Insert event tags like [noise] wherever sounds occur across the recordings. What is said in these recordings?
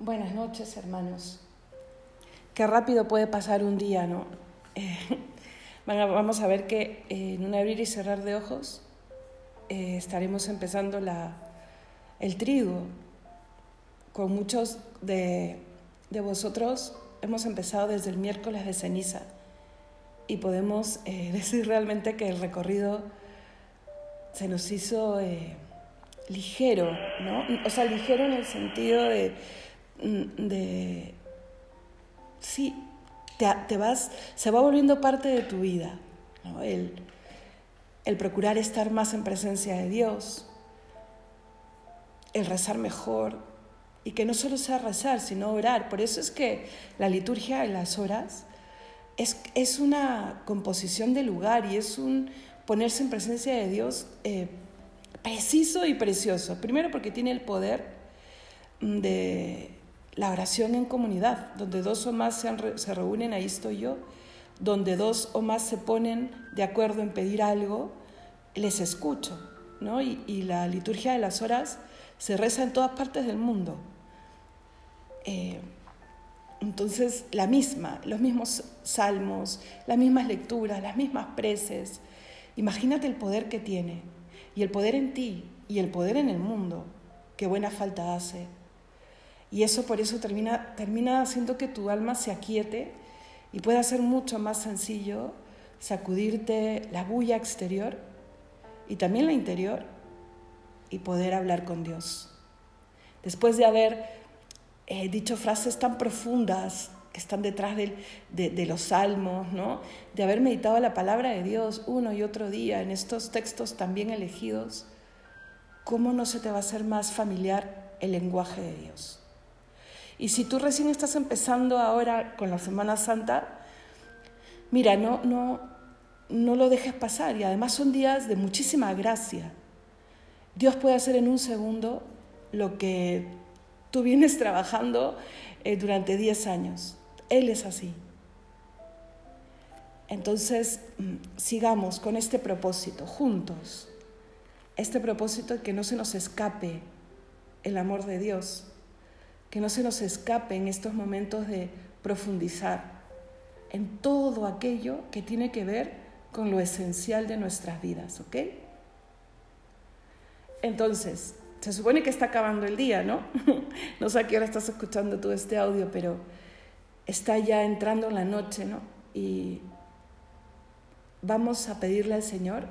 Buenas noches, hermanos. Qué rápido puede pasar un día, ¿no? Eh, [laughs] vamos a ver que eh, en un abrir y cerrar de ojos eh, estaremos empezando la, el trigo. Con muchos de, de, vosotros hemos empezado desde el miércoles de ceniza y podemos [laughs] decir realmente que el recorrido se nos hizo ligero, ¿no? O sea, ligero en el sentido de de, sí, te, vas, se va volviendo parte de tu vida, el, el procurar estar más en presencia de Dios, el rezar mejor, y que no solo sea rezar, sino orar. Por eso es que la liturgia de las horas es, es una composición de lugar y es un ponerse en presencia de Dios eh, preciso y precioso. Primero porque tiene el poder de la oración en comunidad, donde dos o más se, reúnen, ahí estoy yo, donde dos o más se ponen de acuerdo en pedir algo, les escucho, ¿no? Y, la liturgia de las horas se reza en todas partes del mundo. Eh, entonces, la misma, los mismos salmos, las mismas lecturas, las mismas preces. Imagínate el poder que tiene, y el poder en ti, y el poder en el mundo. Qué buena falta hace y eso por eso termina, termina haciendo que tu alma se aquiete y pueda ser mucho más sencillo sacudirte la bulla exterior y también la interior y poder hablar con Dios. Después de haber eh, dicho frases tan profundas que están detrás de, de, los salmos, ¿no? de haber meditado la palabra de Dios uno y otro día en estos textos también elegidos, ¿cómo no se te va a hacer más familiar el lenguaje de Dios? Y si tú recién estás empezando ahora con la Semana Santa, mira, no, no, no lo dejes pasar. Y además son días de muchísima gracia. Dios puede hacer en un segundo lo que tú vienes [laughs] trabajando eh, durante 10 años. Él es así. Entonces, mm, sigamos con este propósito, juntos. Este propósito que no se nos escape el amor de Dios que no se nos escape en estos momentos de profundizar en todo aquello que tiene que ver con lo esencial de nuestras vidas, ¿ok? Entonces, se supone que está acabando el día, ¿no? [laughs] no sé a qué hora estás escuchando todo este audio, pero está ya entrando la noche, ¿no? Y vamos a pedirle al Señor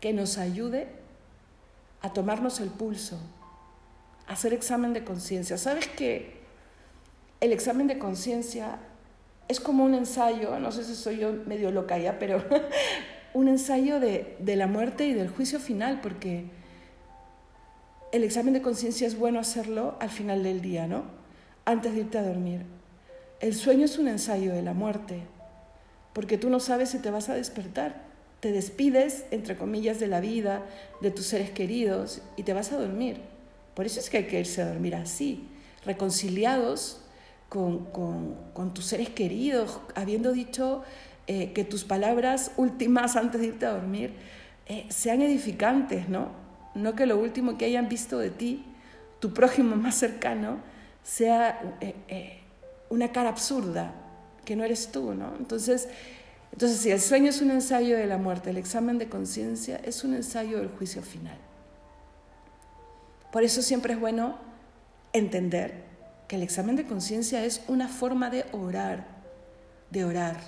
que nos ayude a tomarnos el pulso, hacer examen de conciencia. ¿Sabes que el examen de conciencia es como un ensayo, no sé si soy yo medio loca ya, pero [laughs] un ensayo de, de la muerte y del juicio final, porque el examen de conciencia es bueno hacerlo al final del día, ¿no? Antes de irte a dormir. El sueño es un ensayo de la muerte, porque tú no sabes si te vas a despertar. Te despides, entre comillas, de la vida, de tus seres queridos, y te vas a dormir. Por eso es que hay que irse a dormir así, reconciliados con, tus seres queridos, habiendo dicho eh, que tus palabras últimas antes de irte a dormir eh, sean edificantes, ¿no? No que lo último que hayan visto de ti, tu prójimo [laughs] más cercano, sea eh, una cara absurda, que no eres tú, ¿no? Entonces, entonces, si el sueño es un ensayo de la muerte, el examen de conciencia es un ensayo del juicio final. Por eso siempre es bueno entender que el examen de conciencia es una forma de orar, de orar.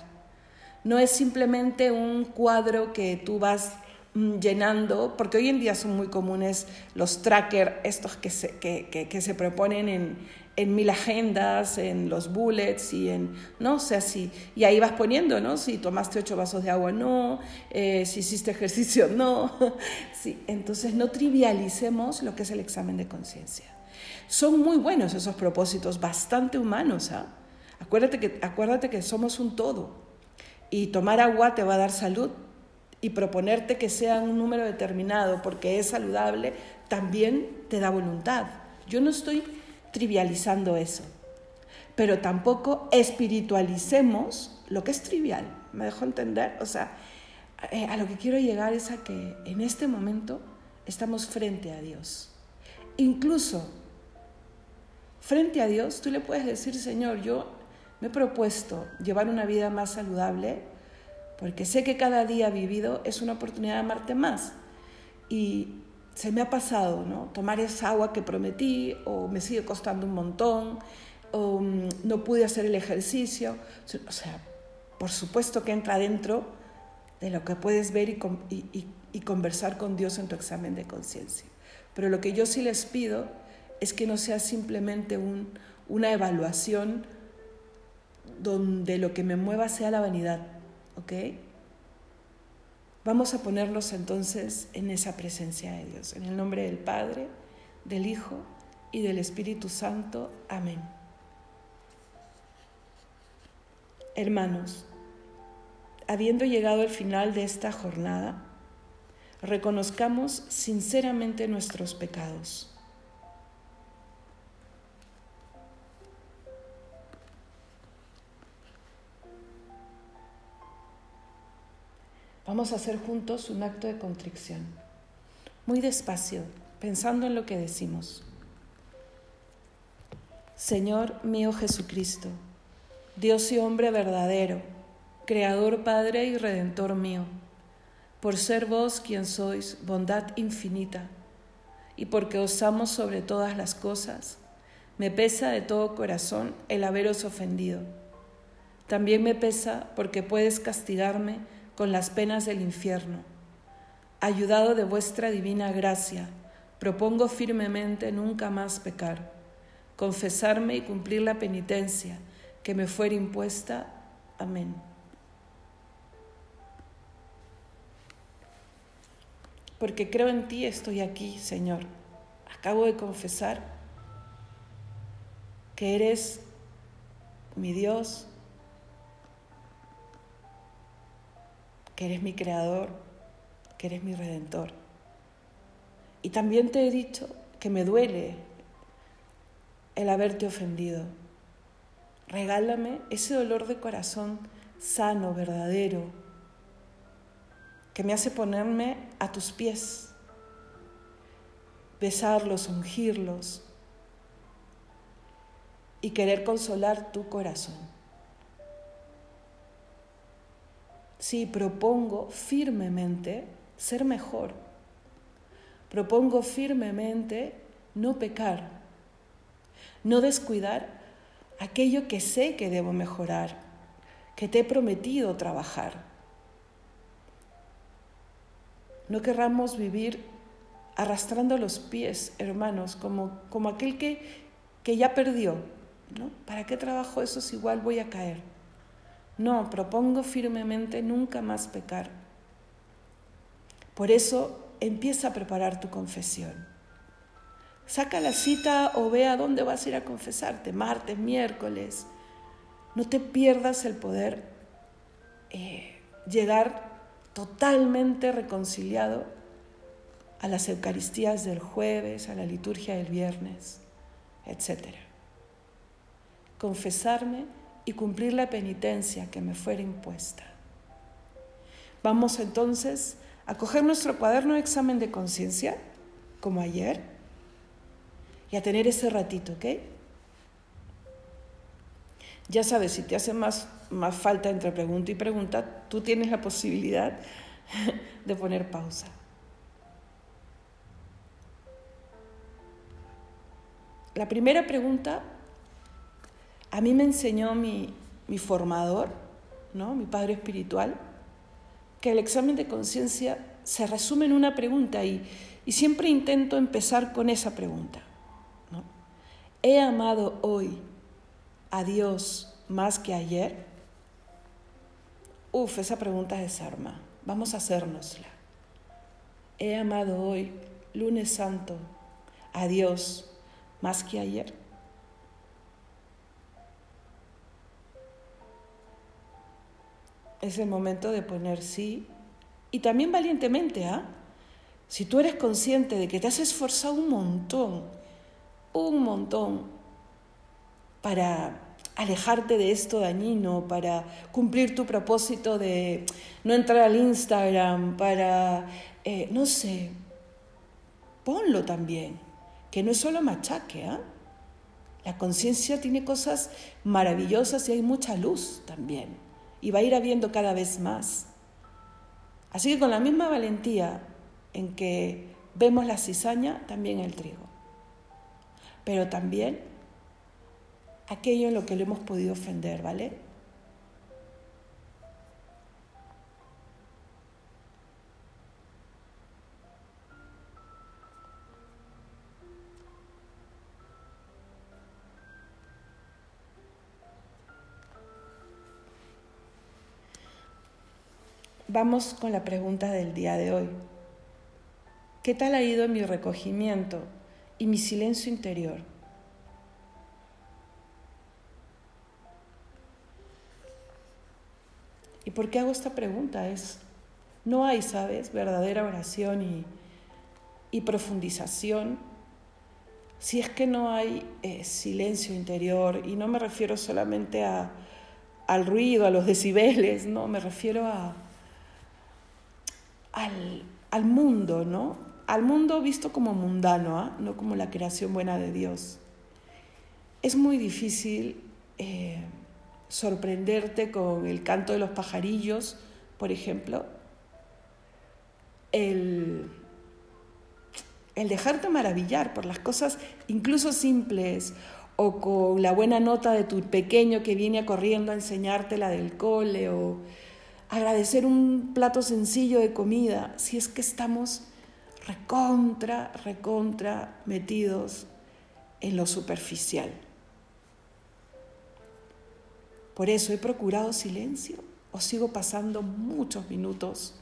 No es simplemente un cuadro que tú vas llenando, porque hoy en día son muy comunes los trackers, estos que se, que, se proponen en, en, mil agendas, en los bullets y en, no sé, así, y ahí vas poniendo, ¿no? Si tomaste ocho vasos de agua, no, eh, si hiciste ejercicio, [laughs] no. sí, entonces no trivialicemos lo que es el examen de conciencia. Son muy buenos esos propósitos, bastante humanos, ¿ah? Acuérdate que, acuérdate que somos un todo y tomar agua te va a dar salud y proponerte que sea un número determinado porque es saludable también te da voluntad. Yo no estoy trivializando eso. Pero tampoco espiritualicemos lo que es trivial. ¿Me dejo entender? O sea, eh, a lo que quiero llegar es a que en este momento estamos frente a Dios. Incluso frente a Dios, tú le puedes decir, Señor, yo me he propuesto llevar una vida más saludable porque sé que cada día vivido es una oportunidad de amarte más. Y se me ha pasado, ¿no? Tomar esa agua que prometí o me sigue costando un montón o mm, no pude hacer el ejercicio. O sea, por supuesto que entra dentro de lo que puedes ver y, conversar con Dios en tu examen de conciencia. Pero lo que yo sí les pido es que no sea simplemente una evaluación donde lo que me mueva sea la vanidad, ¿ok? Vamos a ponernos entonces en esa presencia de Dios, en el nombre del Padre, del Hijo y del Espíritu Santo. Amén. Hermanos, habiendo llegado al final de esta jornada, reconozcamos sinceramente nuestros pecados. Vamos a hacer juntos un acto de contrición, muy despacio, pensando en lo que decimos. Señor mío Jesucristo, Dios y hombre verdadero, Creador, Padre y Redentor mío, por ser vos quien sois bondad infinita, y porque os amo sobre todas las cosas, me pesa de todo corazón el haberos ofendido. También me pesa porque puedes castigarme con las penas del infierno. Ayudado de vuestra divina gracia, propongo firmemente nunca más pecar, confesarme y cumplir la penitencia que me fuera impuesta. Amén. porque creo en ti, estoy aquí, Señor. Acabo de confesar que eres mi Dios, que eres mi creador, que eres mi redentor. Y también te he dicho que me duele el haberte ofendido. Regálame ese dolor de corazón sano, verdadero, que me hace ponerme a tus pies, besarlos, ungirlos y querer consolar tu corazón. Sí, propongo firmemente ser mejor. Propongo firmemente no pecar, no descuidar aquello que sé que debo mejorar, que te he prometido trabajar. No querramos vivir arrastrando los pies, hermanos, como, como aquel que, que ya perdió. ¿no? ¿Para qué trabajo eso si igual voy a caer? No, propongo firmemente nunca más pecar. Por eso empieza a preparar tu confesión. Saca la cita o ve a dónde vas a ir a confesarte, martes, miércoles. No te pierdas el poder eh, llegar totalmente reconciliado a las Eucaristías del jueves, a la liturgia del viernes, etc. Confesarme y cumplir la penitencia que me fuera impuesta. Vamos entonces a coger nuestro cuaderno de examen de conciencia, como ayer, y a tener ese ratito, ¿ok? Ya sabes, si te hace más, más falta entre pregunta y pregunta, tú tienes la posibilidad [laughs] de poner pausa. La primera pregunta a mí me enseñó mi, mi formador, ¿no? mi padre espiritual, que el examen de conciencia se resume en una pregunta y, y, siempre intento empezar con esa pregunta. ¿He amado hoy a Dios más que ayer? Uf, esa pregunta desarma. Vamos a hacérnosla. ¿He amado hoy, lunes santo, a Dios más que ayer? Es el momento de poner sí y también valientemente, ¿ah? Si tú eres consciente de que te has esforzado un montón, un montón para alejarte de esto dañino, para cumplir tu propósito de no entrar al Instagram, para, eh, no sé, ponlo también, que no es solo machaque, ¿ah? La conciencia tiene cosas maravillosas y hay mucha luz también. Y va a ir habiendo cada vez más. Así que con la misma valentía en que vemos la cizaña, también el trigo. Pero también aquello en lo que lo hemos podido ofender, ¿vale? Vamos con la pregunta del día de hoy. ¿Qué tal ha ido mi recogimiento y mi silencio interior? ¿Y por qué hago esta pregunta? Es, no hay, ¿sabes?, verdadera oración y, profundización si es que no hay eh, silencio interior, y no me refiero solamente al ruido, a los decibeles, no, me refiero a, al, al mundo, ¿no? Al mundo visto como mundano, ¿ah? no como la creación buena de Dios. Es muy difícil eh, sorprenderte con el canto de los pajarillos, por ejemplo, el, el dejarte maravillar por las cosas incluso simples o con la buena nota de tu pequeño que viene corriendo a enseñarte la del cole o agradecer un plato sencillo de comida si es que estamos recontra, recontra metidos en lo superficial. Por eso he procurado silencio o sigo pasando muchos minutos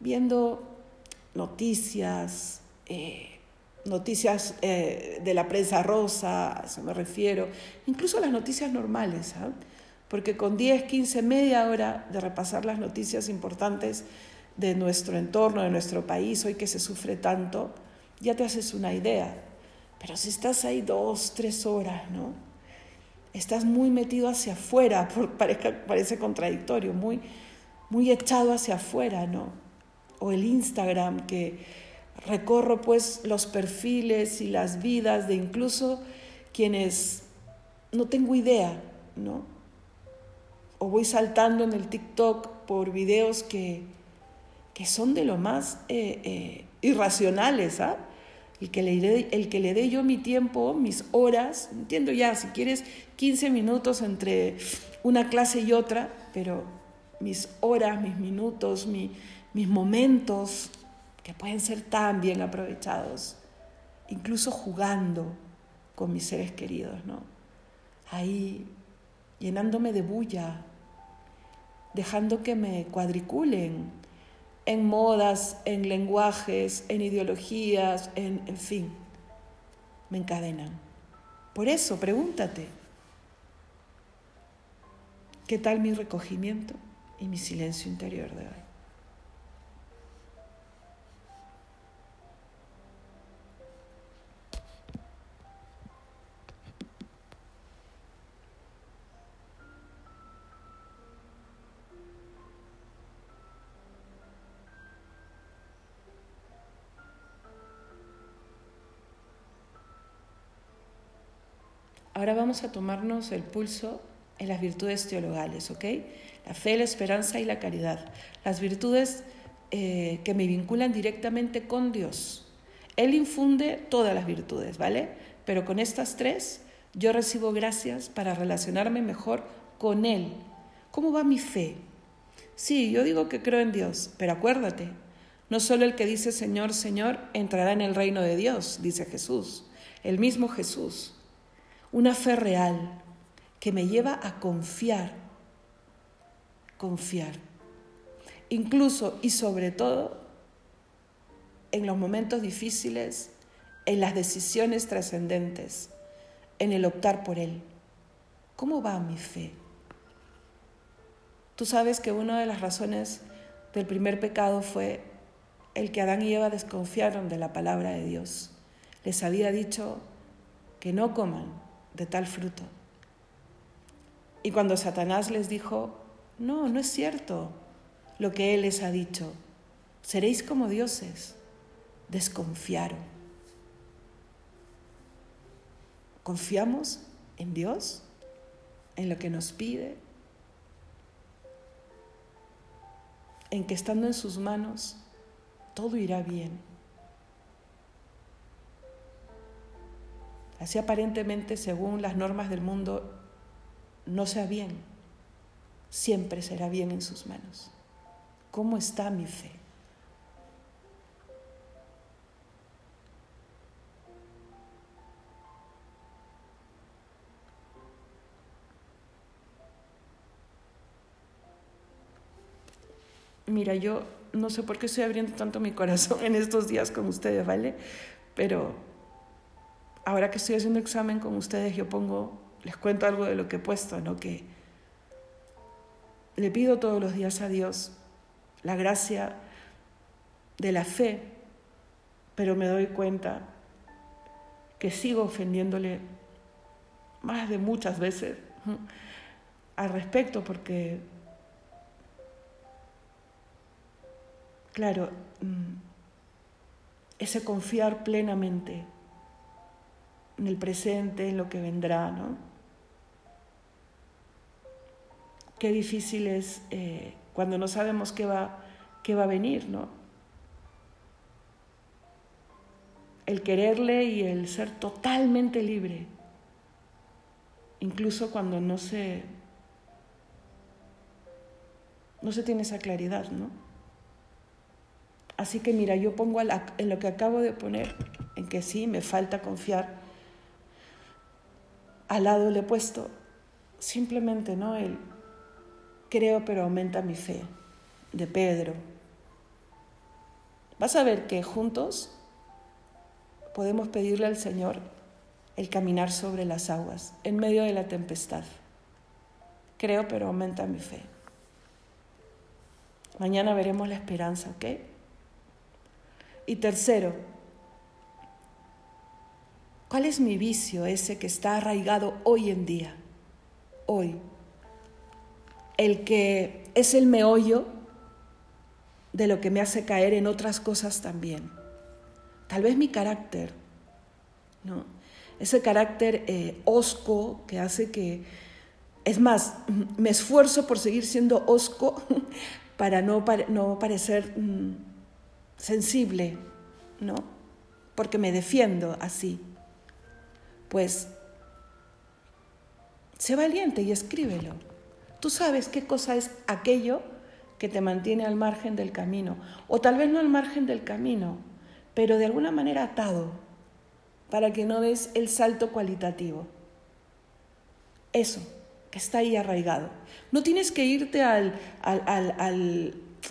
viendo noticias, eh, noticias eh, de la prensa rosa, a eso me refiero, incluso las noticias normales, ¿ah? Porque con 10, 15, media hora de repasar las noticias importantes de nuestro entorno, de nuestro país, hoy que se sufre tanto, ya te haces una idea. Pero si estás ahí dos, tres horas, ¿no? estás muy metido hacia afuera, [laughs] parece contradictorio, muy, muy echado hacia afuera, ¿no? O el Instagram que recorro pues los perfiles y las vidas de incluso quienes no tengo idea, ¿no? O voy saltando en el TikTok por videos que, que son de lo más eh, eh, irracionales, ¿ah? el que, le dé, el que le dé yo mi tiempo, mis horas, entiendo ya, si quieres 15 minutos entre una clase y otra, pero mis horas, mis minutos, mis momentos, que pueden ser tan bien aprovechados, incluso jugando con mis seres queridos, ¿no? Ahí llenándome de bulla, dejando que me cuadriculen, en modas, en lenguajes, en ideologías, en, fin, me encadenan. Por eso, pregúntate, ¿qué tal mi recogimiento y mi silencio interior de hoy? Ahora vamos a tomarnos el pulso en las virtudes teologales, ¿ok? La fe, la esperanza y la caridad. Las virtudes eh, que me vinculan directamente con Dios. Él infunde todas las virtudes, ¿vale? Pero con estas tres yo recibo gracias para relacionarme mejor con Él. ¿Cómo va mi fe? Sí, yo digo que creo en Dios, pero acuérdate, no solo el que dice Señor, Señor entrará en el reino de Dios, dice Jesús, el mismo Jesús una fe real que me lleva a confiar, confiar, incluso y sobre todo en los momentos difíciles, en las decisiones trascendentes, en el optar por Él. ¿Cómo va mi fe? Tú sabes que una de las razones del primer pecado fue el que Adán y Eva desconfiaron de la palabra de Dios. Les había dicho que no coman de tal fruto. Y cuando Satanás les dijo, no, no es cierto lo que Él les ha dicho, seréis como dioses, desconfiaron. confiamos en Dios, en lo que nos pide, en que estando en sus manos todo irá bien. Así aparentemente, según las normas del mundo, no sea bien, siempre será bien en sus manos. ¿Cómo está mi fe? Mira, yo no sé por qué estoy abriendo tanto mi corazón en estos días con ustedes, ¿vale? Pero ahora que estoy haciendo examen con ustedes, yo pongo, les cuento algo de lo que he puesto. Que le pido todos los días a Dios la gracia de la fe, pero me doy cuenta que sigo ofendiéndole más de muchas veces [laughs] al respecto, porque, claro, mm, ese confiar plenamente en el presente, en lo que vendrá, ¿no? Qué difícil es eh, cuando no sabemos qué va, qué va a venir, ¿no? El quererle y el ser totalmente libre, incluso cuando no se, no se tiene esa claridad, ¿no? Así que mira, yo pongo en lo que acabo de poner, en que sí, me falta confiar, al lado le he puesto simplemente, ¿no? El creo pero aumenta mi fe, de Pedro. Vas a ver que juntos podemos pedirle al Señor el caminar sobre las aguas en medio de la tempestad. Creo pero aumenta mi fe. Mañana veremos la esperanza, ¿ok? Y tercero, ¿cuál es mi vicio ese que está arraigado hoy en día? Hoy el que es el meollo de lo que me hace caer en otras cosas también. Tal vez mi carácter, ¿no? Ese carácter eh, osco que hace que, es más, me esfuerzo por seguir siendo osco [laughs] para no, parecer mm, sensible, ¿no? Porque me defiendo así. Pues, sé valiente y escríbelo. Tú sabes qué cosa es aquello que te mantiene al margen del camino, o tal vez no al margen del camino, pero de alguna manera atado, para que no des el salto cualitativo. Eso, que está ahí arraigado. No tienes que irte al,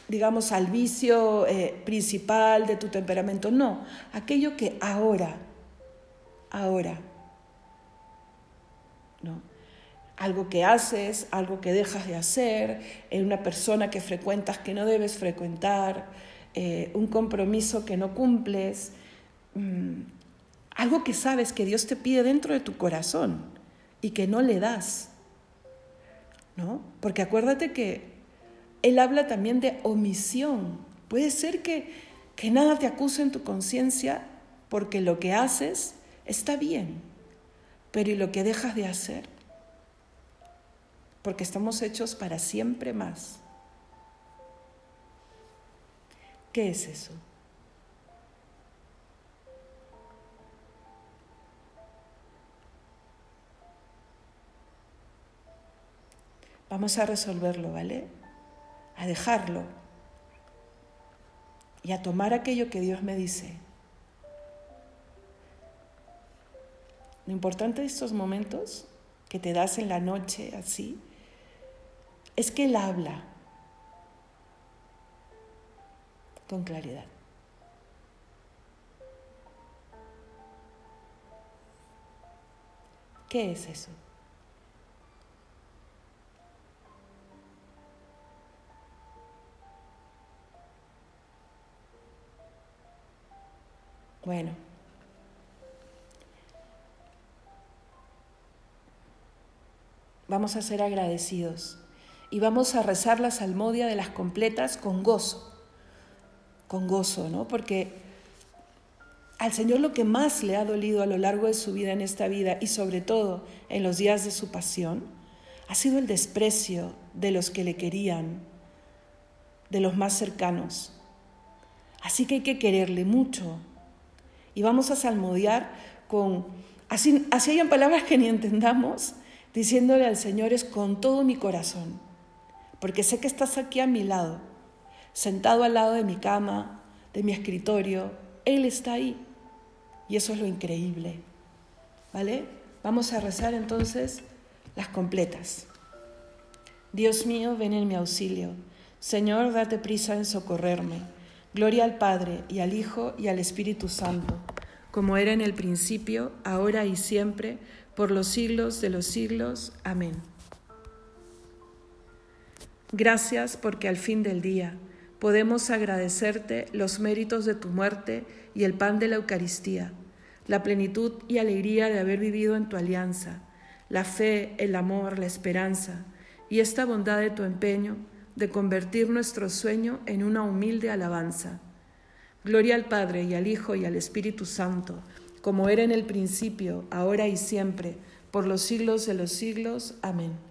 digamos, al vicio eh, principal de tu temperamento, no, aquello que ahora, ahora, ¿no? Algo que haces, algo que dejas de hacer, una persona que frecuentas que no debes frecuentar, eh, un compromiso que no cumples, mm, algo que sabes que Dios te pide dentro de tu corazón y que no le das. ¿No? Porque acuérdate que Él habla también de omisión. Puede ser que, que nada te acuse en tu conciencia porque lo que haces está bien, pero ¿y lo que dejas de hacer? Porque estamos hechos para siempre más. ¿Qué es eso? Vamos a resolverlo, ¿vale? A dejarlo y a tomar aquello que Dios me dice. Lo importante de estos momentos que te das en la noche así es que Él habla con claridad. ¿Qué es eso? Bueno. Vamos a ser agradecidos y vamos a rezar la salmodia de las completas con gozo, con gozo, ¿no? Porque al Señor lo que más le ha dolido a lo largo de su vida en esta vida y sobre todo en los días de su pasión, ha sido el desprecio de los que le querían, de los más cercanos. Así que hay que quererle mucho. Y vamos a salmodiar con, así, así hayan palabras que ni entendamos, diciéndole al Señor es con todo mi corazón, porque sé que estás aquí a mi lado, sentado al lado de mi cama, de mi escritorio, Él está ahí. Y eso es lo increíble. ¿Vale? Vamos a rezar entonces las completas. Dios mío, ven en mi auxilio. Señor, date prisa en socorrerme. Gloria al Padre y al Hijo y al Espíritu Santo, como era en el principio, ahora y siempre, por los siglos de los siglos. Amén. Gracias porque al fin del día podemos agradecerte los méritos de tu muerte y el pan de la Eucaristía la plenitud y alegría de haber vivido en tu alianza, la fe, el amor, la esperanza y esta bondad de tu empeño de convertir nuestro sueño en una humilde alabanza. Gloria al Padre y al Hijo y al Espíritu Santo, como era en el principio, ahora y siempre, por los siglos de los siglos. Amén.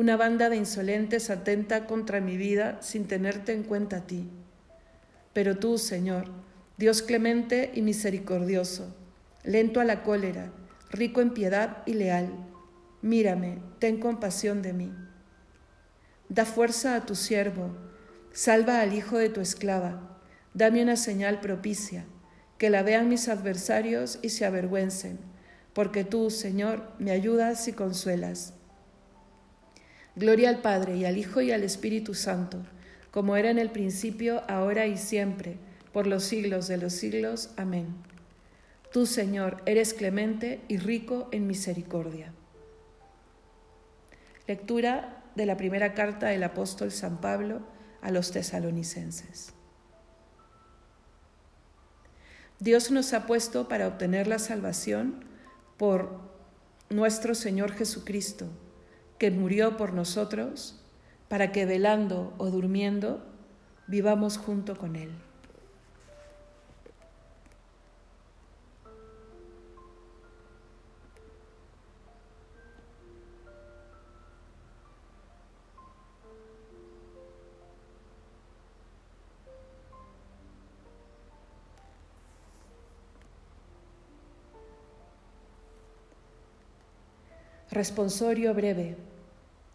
una banda de insolentes atenta contra mi vida sin tenerte en cuenta a ti. Pero tú, Señor, Dios clemente y misericordioso, lento a la cólera, rico en piedad y leal, mírame, ten compasión de mí. Da fuerza a tu siervo, salva al hijo de tu esclava, dame una señal propicia, que la vean mis adversarios y se avergüencen, porque tú, Señor, me ayudas y consuelas. Gloria al Padre y al Hijo y al Espíritu Santo, como era en el principio, ahora y siempre, por los siglos de los siglos. Amén. Tú, Señor, eres clemente y rico en misericordia. Lectura de la primera carta del apóstol San Pablo a los tesalonicenses. Dios nos ha puesto para obtener la salvación por nuestro Señor Jesucristo, que murió por nosotros, para que velando o durmiendo vivamos junto con Él. Responsorio breve.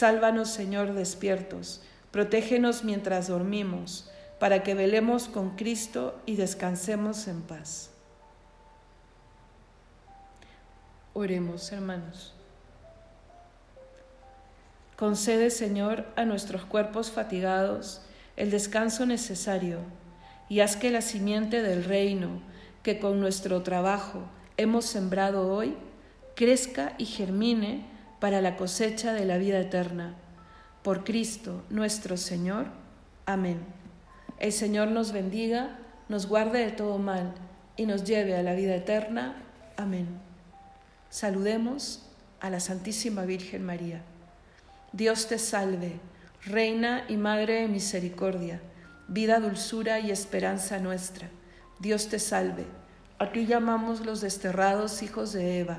Sálvanos, Señor, despiertos, protégenos mientras dormimos, para que velemos con Cristo y descansemos en paz. Oremos, hermanos. Concede, Señor, a nuestros cuerpos fatigados el descanso necesario y haz que la simiente del reino que con nuestro trabajo hemos sembrado hoy crezca y germine para la cosecha de la vida eterna. Por Cristo nuestro Señor. Amén. El Señor nos bendiga, nos guarde de todo mal y nos lleve a la vida eterna. Amén. Saludemos a la Santísima Virgen María. Dios te salve, Reina y Madre de Misericordia, vida, dulzura y esperanza nuestra. Dios te salve. A ti llamamos los desterrados hijos de Eva.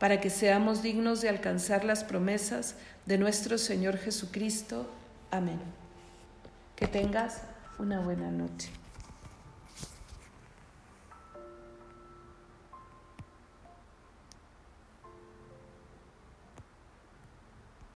para que seamos dignos de alcanzar las promesas de nuestro Señor Jesucristo. Amén. Que tengas una buena noche.